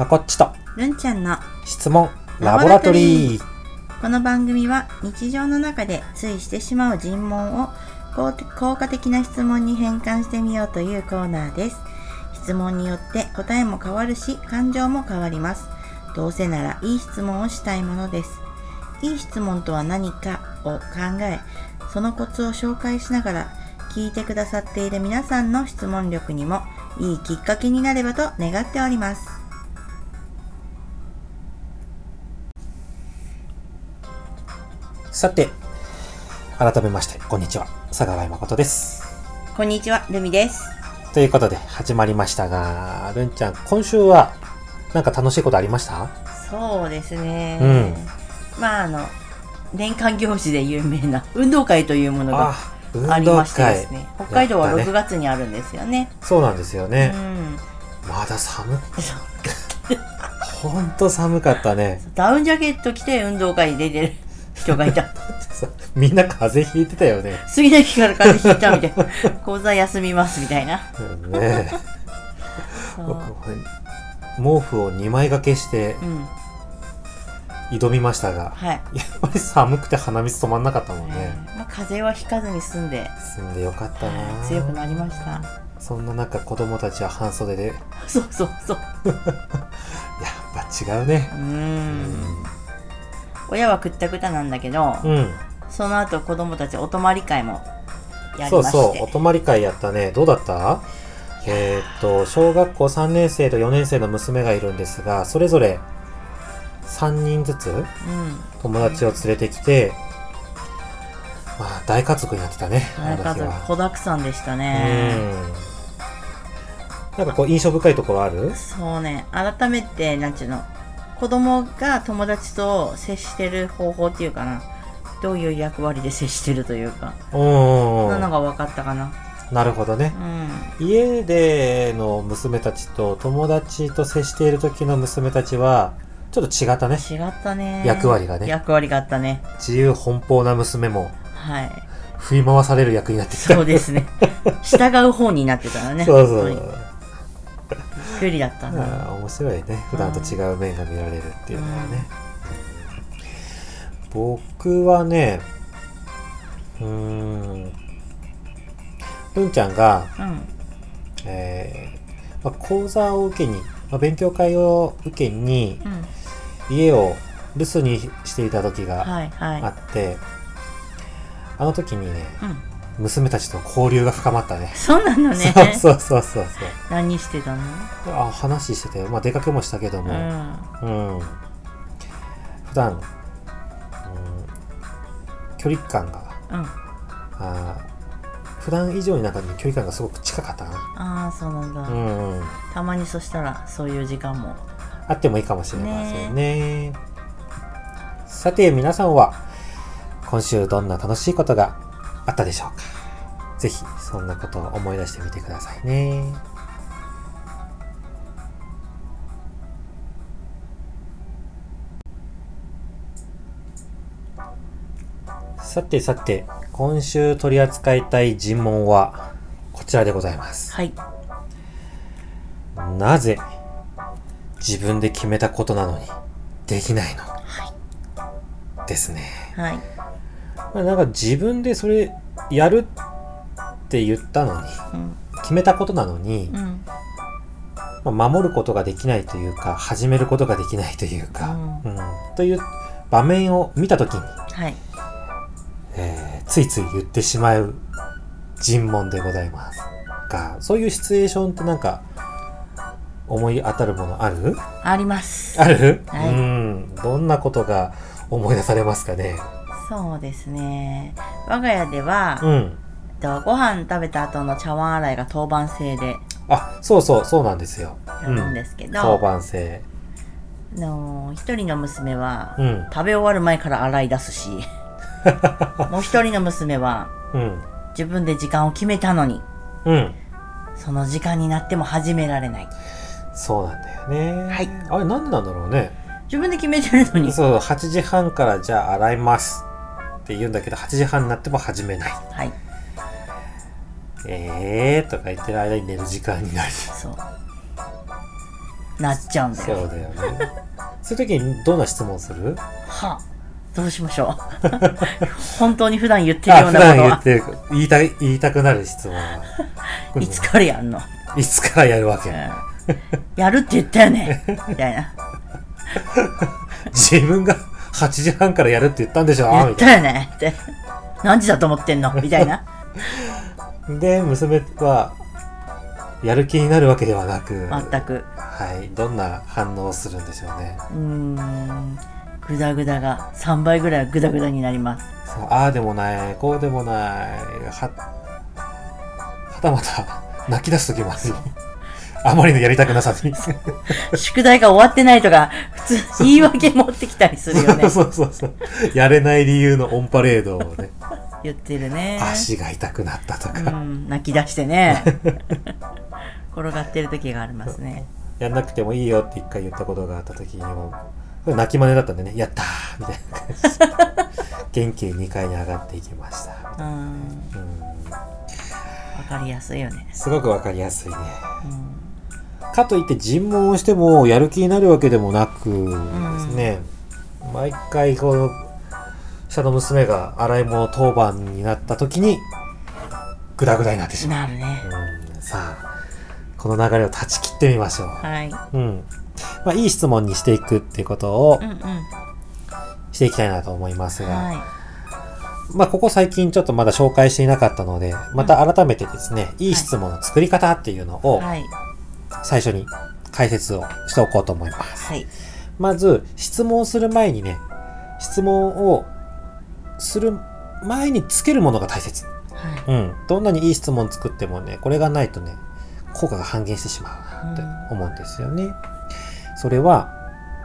まこっちとるんちゃんの質問ラボラトリーこの番組は日常の中でついしてしまう尋問を効効果的な質問に変換してみようというコーナーです。質問によって答えも変わるし感情も変わります。どうせならいい質問をしたいものです。いい質問とは何かを考え、そのコツを紹介しながら聞いてくださっている皆さんの質問力にもいいきっかけになればと願っております。さて改めましてこんにちは。佐川誠です。こんにちは、るみです。ということで始まりましたがるんちゃん今週はなんか楽しいことありました？そうですね。まああの年間行事で有名な運動会というものが運ありましてですね。北海道はやったね。6月にあるんですよね。そうなんですようね、ん。まだ寒 ほんと寒かったね。ダウンジャケット着て運動会に出てる人がいた。みんな風邪ひいてたよね次の日から風邪ひいたみたいな。講座休みますみたいな。うんねそう僕毛布を2枚掛けしてうん。挑みましたが、はい。やっぱり寒くて鼻水止まんなかったもんね、えーまあ、風邪はひかずに済んで、住んでよかったな強くなりました。そんな中子供たちは半袖でやっ そうそうそう。ぱ違うねうーん。親はくったくたなんだけど、うん。その後子供たちお泊まり会もやりそうまして。そうお泊まり会やったね。どうだった？えーっと小学校3年生と4年生の娘がいるんですがそれぞれ3人ずつうん。友達を連れてきて、まあ大家族になってたねあ大家族子だくさんでしたうね。ん。なんかこう印象深いところある？そうね、改めて、なんちゅうの、子供が友達と接してる方法っていうかな、どういう役割で接してるというか、うんそんなのが分かったかな。なるほどねうん。家での娘たちと友達と接している時の娘たちはちょっと違ったね違ったね。役割がね役割があったね。自由奔放な娘もはい。振り回される役になってきたそうですね。従う方になってたらね。そうそう、本当に不利だった面白いね普段と違う面が見られるっていうのはね、僕はねうーんるんちゃんが、うん。えーまあ、講座を受けに、まあ、勉強会を受けにうん。家を留守にしていた時がはいはい。あって、あの時にねうん。娘たちと交流が深まったね。そうなのね。そうそうそうそう。何してたの？あ話してて、まあ、出かけもしたけどうも、ん。うん、普段、うん、距離感が。うん。あー普段以上になんか、ね、距離感がすごく近かったかああ、そうなんだ。な、うんうん、たまにそしたらそういう時間も。あってもいいかもしれませんね。さて皆さんは今週どんな楽しいことがあったでしょうか？ぜひそんなことを思い出してみてくださいね。さてさて今週取り扱いたい尋問はこちらでございます。はい。なぜ自分で決めたことなのにできないの、ですね。はい。まあなんか自分でそれやるって言ったのに、うん。決めたことなのに、うん。まあ守ることができないというか、始めることができないというか、ううん。という場面を見たときに、はい。えーついつい言ってしまう尋問でございます。が、そういうシチュエーションってなんか思い当たるものある？あります。ある、はい。うん。どんなことが思い出されますかね？そうですね我が家では、うん。とご飯食べた後の茶碗洗いが当番制であ、そうそう、そうなんですよ。やるんですけど、当番制。あの一人の娘は、うん。食べ終わる前から洗い出すし もう一人の娘はうん。自分で時間を決めたのにうん。その時間になっても始められないそうなんだよね。はいあれ、なんでなんだろうね。自分で決めてるのにそう、8時半からじゃあ洗いますって言うんだけど、8時半になっても始めない。はい。えーとか言ってる間に寝る時間になり。そう。なっちゃうんだよ。そうだよね。そういう時にどんな質問する？はあ、どうしましょう。本当に普段言ってるようなことは、段言ってる。言いたい言いたくなる質問は。いつからやんの、いつからやるわけ？うん。やるって言ったよね。みたいな。自分が8時半からやるって言ったんでしょ？言っみたよねって。何時だと思ってんの？みたいな。なで娘はやる気になるわけではなく全く。はいどんな反応をするんでしょうねうーん。グダグダが3倍ぐらいグダグダになります。そうああでもないこうでもないははたまた泣き出す時もあるあまりのやりたくなさに宿題が終わってないとか、普通言い訳持ってきたりするよね。そうそうそうやれない理由のオンパレードをね言ってるね。足が痛くなったとか、うん、泣き出してね。転がってる時がありますね。やんなくてもいいよって一回言ったことがあった時にも泣き真似だったんでねやったーみたいな感じ元気に2階に上がっていきましたうん。うんわかりやすいよね。すごくわかりやすいねうん。かといって尋問をしてもやる気になるわけでもなくですね、毎回この下の娘が洗い物当番になった時にグダグダになってしまなるね。う、うん、さあこの流れを断ち切ってみましょう、はい。うんまあ、いい質問にしていくっていうことをうんうん。していきたいなと思いますが、はい。まあ、ここ最近ちょっとまだ紹介していなかったのでまた改めてですね、いい質問の作り方っていうのをはい。最初に解説をしておこうと思います。はい。まず、質問をする前にね、質問をする前につけるものが大切。はうん。どんなにいい質問作ってもね、これがないとね、効果が半減してしまうなって思うんですよね。それは、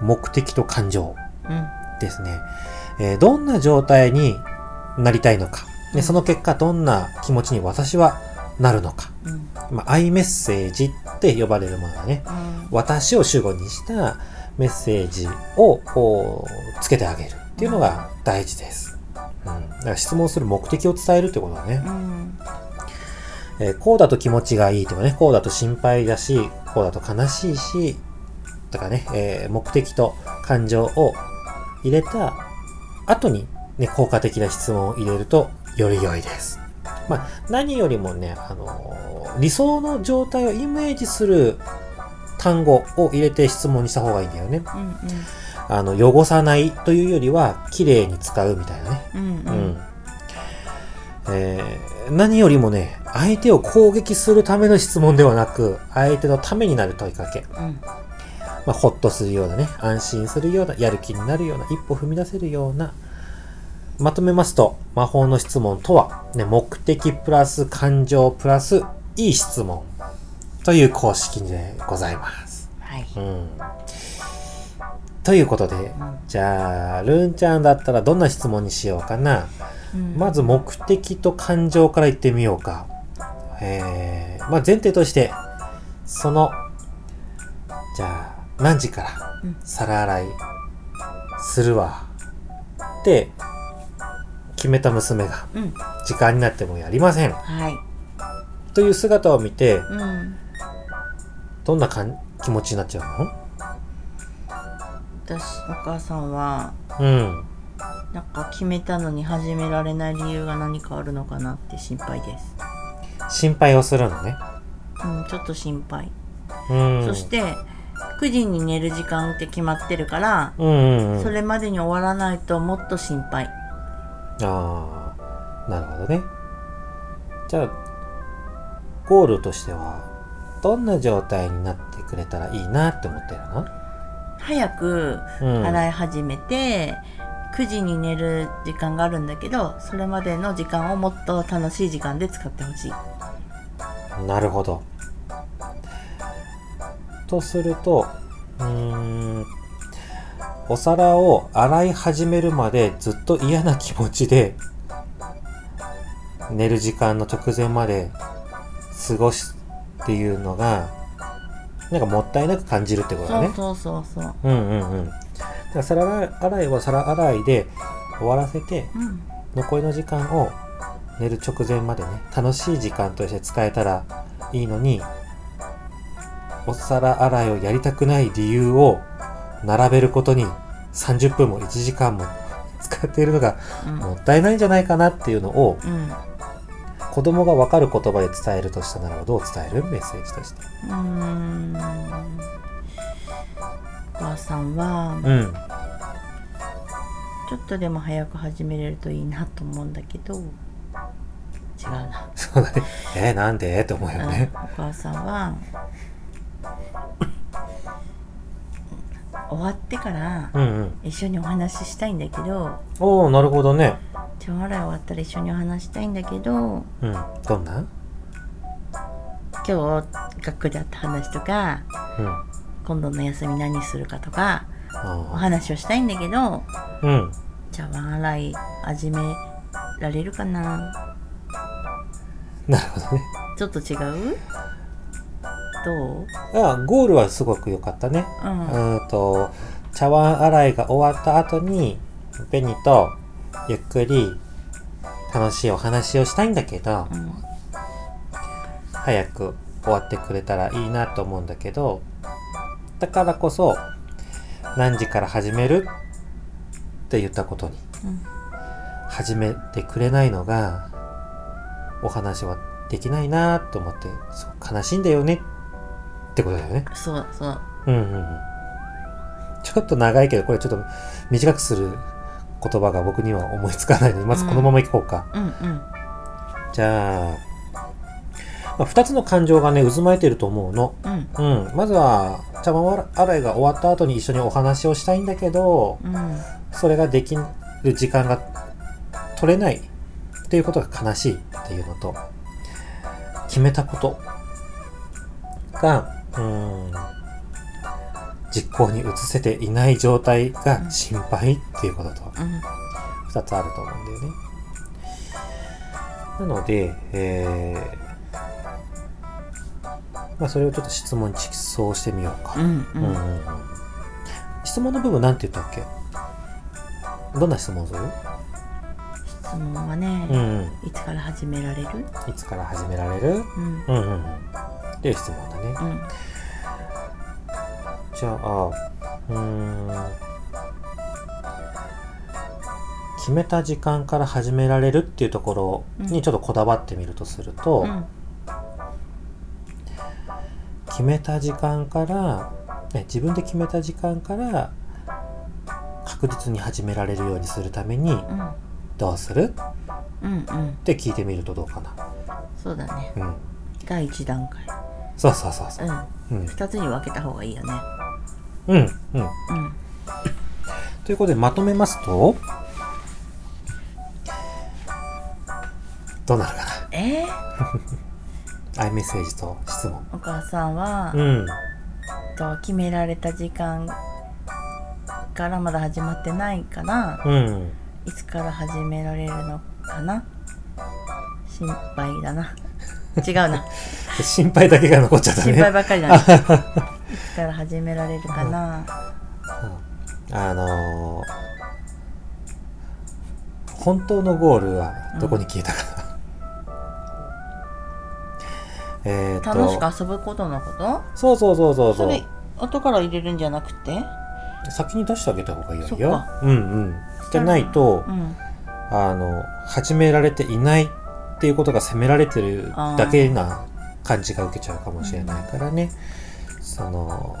目的と感情い。うん。ですね。えーどんな状態になりたいのか。で、うんその結果、どんな気持ちに私はなるのか。うん。まあ、アイメッセージって呼ばれるものだね。うん。私を主語にしたメッセージをこうつけてあげるっていうのが大事です。うん、だから質問する目的を伝えるってことだね、うん。えーこうだと気持ちがいいとかね、こうだと心配だし、こうだと悲しいし、とかね、えー目的と感情を入れた後に、ね、効果的な質問を入れるとより良いです。まあ、何よりもね、あのー理想の状態をイメージする単語を入れて質問にした方がいいんだよね。うん。あの、汚さないというよりは、綺麗に使うみたいなね。うん。う。うんん。えー何よりもね、相手を攻撃するための質問ではなく、相手のためになる問いかけ。うん。まあ、ほっとするようなね、安心するような、やる気になるような、一歩踏み出せるような、まとめますと、魔法の質問とは、ね、目的プラス感情プラスいい質問という公式でございます。はい。うん。ということで、うんじゃあ、ルンちゃんだったらどんな質問にしようかな。うんまず目的と感情から言ってみようか。えー、まあ前提として、その、じゃあ、何時からうん皿洗いするわ。って、決めた娘が、うん。時間になってもやりません。はい。という姿を見て、うん。どんなかん気持ちになっちゃう私、お母さんは、のうん。なんか決めたのに始められない理由が何かあるのかなって心配です。心配をするのね。うん、ちょっと心配。うん。そして、9時に寝る時間って決まってるから、うんうんうん。それまでに終わらないともっと心配。ああ、なるほどね。じゃあ、ゴールとしては、どんな状態になってくれたらいいなって思ってるの？早くうん。洗い始めて、9時に寝る時間があるんだけど、それまでの時間をもっと楽しい時間で使ってほしい。なるほど。とすると、うーん、お皿を洗い始めるまでずっと嫌な気持ちで、寝る時間の直前まで過ごすっていうのが、なんかもったいなく感じるってことだね。そうそうそう。うんうんうん。だから皿洗いは皿洗いで終わらせて、うん。残りの時間を寝る直前までね、楽しい時間として使えたらいいのに、お皿洗いをやりたくない理由を並べることに30分も1時間も使っているのがうんもったいないんじゃないかなっていうのをうん子供がわかる言葉で伝えるとしたならばどう伝える？メッセージとして。うーんお母さんはうん。ちょっとでも早く始めれるといいなと思うんだけど違うな、そうだね。えー、なんで？って思うよね。うんお母さんは終わってからうんうん。一緒にお話ししたいんだけどおおなるほどね。手洗い終わったら一緒にお話したいんだけどうん。どんな？今日学校であった話とかうん。あ今度の休み何するかとかおー話をしたいんだけどうん。茶碗洗い始められるかな？なるほどね。ちょっと違う？どう？あゴールはすごく良かったね。うん。うーんと、茶碗洗いが終わった後に、ベニとゆっくり楽しいお話をしたいんだけど、うん。早く終わってくれたらいいなと思うんだけど、だからこそ、何時から始める？って言ったことに、うん。始めてくれないのが、お話はできないなと思って、悲しいんだよねってことだよね。そうそううんうんうん。ちょっと長いけど、これちょっと短くする言葉が僕には思いつかないので、まずこのままいこうか。うんうんじゃあ、まあ、2つの感情がね、渦巻いてると思うの。うんうん。まずは、茶碗洗いが終わった後に一緒にお話をしたいんだけど、うんそれができる時間が取れないっていうことが悲しいっていうのと、決めたことが、うーん、実行に移せていない状態が心配っていうことと、うん。二つあると思うんだよね。なので、えー、まあそれをちょっと質問に直送してみようか。うんううん。うん。うん質問の部分なんて言ったっけ？どんな質問する？質問はね、うんうん。いつから始められる？いつから始められる？うん。うんうんうん。っていう質問だね。うんじゃあ、うーん。決めた時間から始められるっていうところにちょっとこだわってみるとすると、うん決めた時間から、ね、自分で決めた時間から確実に始められるようにするためにうんどうする？うんうんって聞いてみるとどうかな。そうだねうん。第一段階そうそうそうそうう。んうん。二つに分けた方がいいよねうん。うん。うんということでまとめますと、どうなるかえ？ー、な。アイメッセージと質問。お母さんは、うん。と決められた時間からまだ始まってないからうん。いつから始められるのかな？心配だな違うな 心配だけが残っちゃったね。心配ばっかりだな いつから始められるかな。あのー本当のゴールはどこに消えたかな。えーっと。楽しく遊ぶことのこと？そうそうそうそうそう。それ後から入れるんじゃなくて？先に出してあげた方がいいよ。うんうん。じゃないと、うん。あの始められていないっていうことが責められてるだけな感じが受けちゃうかもしれないからね、その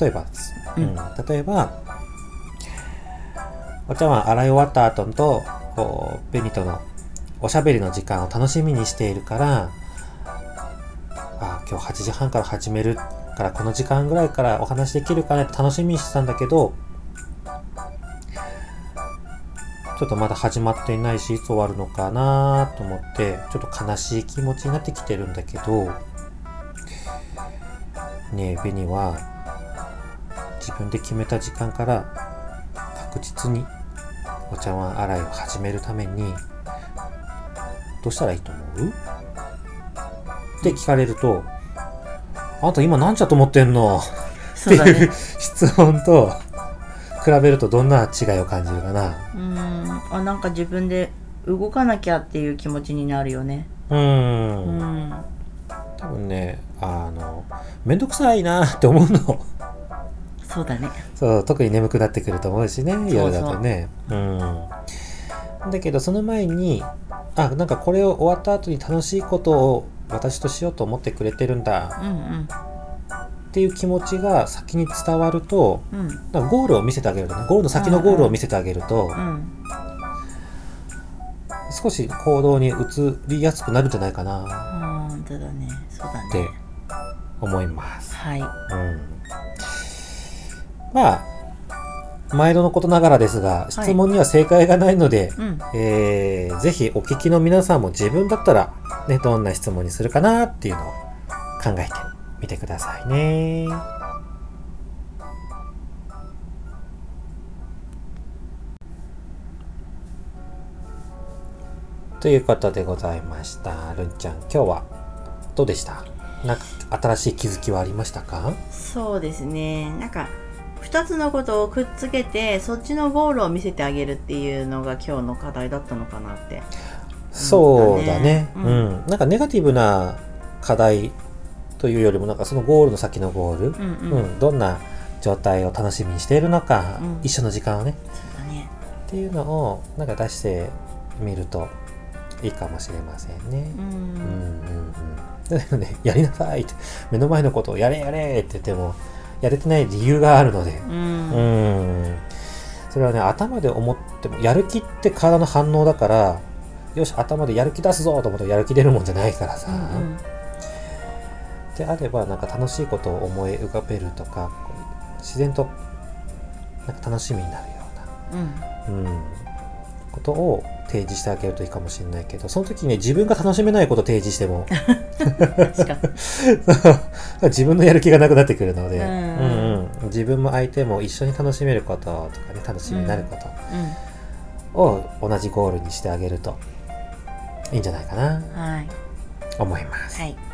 例えばです、うん。うん。例えばお茶碗洗い終わった後とこうベニとのおしゃべりの時間を楽しみにしているからあ今日8時半から始めるからこの時間ぐらいからお話できるかなって楽しみにしてたんだけどちょっとまだ始まっていないしいつ終わるのかなと思ってちょっと悲しい気持ちになってきてるんだけどねえベニは自分で決めた時間から確実にお茶碗洗いを始めるためにどうしたらいいと思う？って聞かれるとあんた今なんちゃと思ってんの？そうだね。質問と比べるとどんな違いを感じるかな。うん。あなんか自分で動かなきゃっていう気持ちになるよね。うーうん。ん多分ねあのめんどくさいなって思うの。そうだね。そう特に眠くなってくると思うしね夜だとね。うん。だけどその前にあなんかこれを終わった後に楽しいことを私としようと思ってくれてるんだ。うんうんっていう気持ちが先に伝わるとうん。なんかゴールを見せてあげるとねゴールの先のゴールを見せてあげるとうん少し行動に移りやすくなるんじゃないかな。本当だね。そうだってね思います。はい。うん、まあ毎度のことながらですが質問には正解がないので、うん。えーぜひお聞きの皆さんも自分だったら、ね、どんな質問にするかなっていうのを考えてみてくださいね。ということでございました。るんちゃん、今日はどうでした？なんか新しい気づきはありましたか？そうですねなんか2つのことをくっつけてそっちのゴールを見せてあげるっていうのが今日の課題だったのかなってそうだね。ううんん。なんかネガティブな課題というよりも、なんかそのゴールの先のゴール、うんうん、うん、どんな状態を楽しみにしているのか、うん一緒の時間をね、ねっていうのをなんか出してみるといいかもしれませんねう。うんうんんうん。だけどね、やりなさいって、目の前のことをやれやれって言っても、やれてない理由があるので、ううんん。それはね、頭で思っても、やる気って体の反応だから、よし、頭でやる気出すぞと思うとやる気出るもんじゃないからさ。うんであれば、なんか楽しいことを思い浮かべるとか、自然となんか楽しみになるようんうな、うん、ことを提示してあげるといいかもしれないけど、その時にね、自分が楽しめないことを提示しても、自分のやる気がなくなってくるので、うん。うんうん。自分も相手も一緒に楽しめることとかね、楽しみになることを同じゴールにしてあげるといいんじゃないかな、うん。はい。思います。はい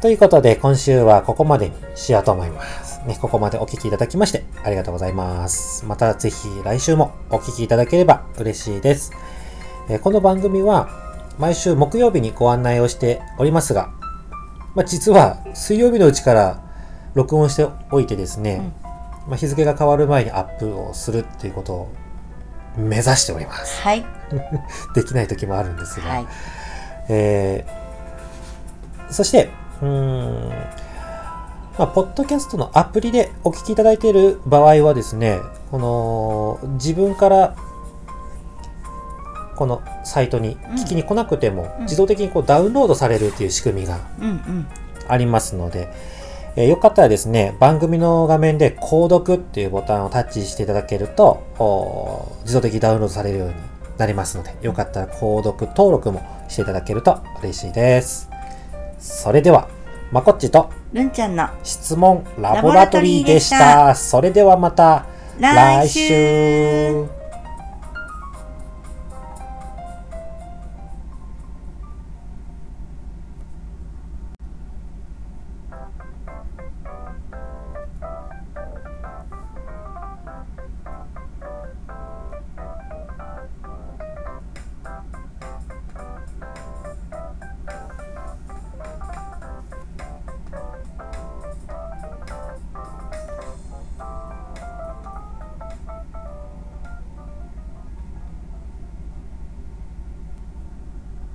ということで、今週はここまでにしようと思います。ね、ここまでお聞きいただきまして、ありがとうございます。またぜひ来週もお聞きいただければ嬉しいです。えーこの番組は毎週木曜日にご案内をしておりますが、まあ、実は水曜日のうちから録音しておいてですね、まあ、日付が変わる前にアップをするっていうことを目指しております。はい できない時もあるんですが、はいえーそして、うーん、まあ、ポッドキャストのアプリでお聞きいただいている場合はですね、この、自分から、このサイトに聞きに来なくても、うん。自動的にこうダウンロードされるっていう仕組みがありますので、えーよかったらですね、番組の画面で購読っていうボタンをタッチしていただけると、自動的にダウンロードされるようになりますので、よかったら購読登録もしていただけると嬉しいです。それでは、まこっちとるんちゃんの質問ラボラトリーでした。それではまた来週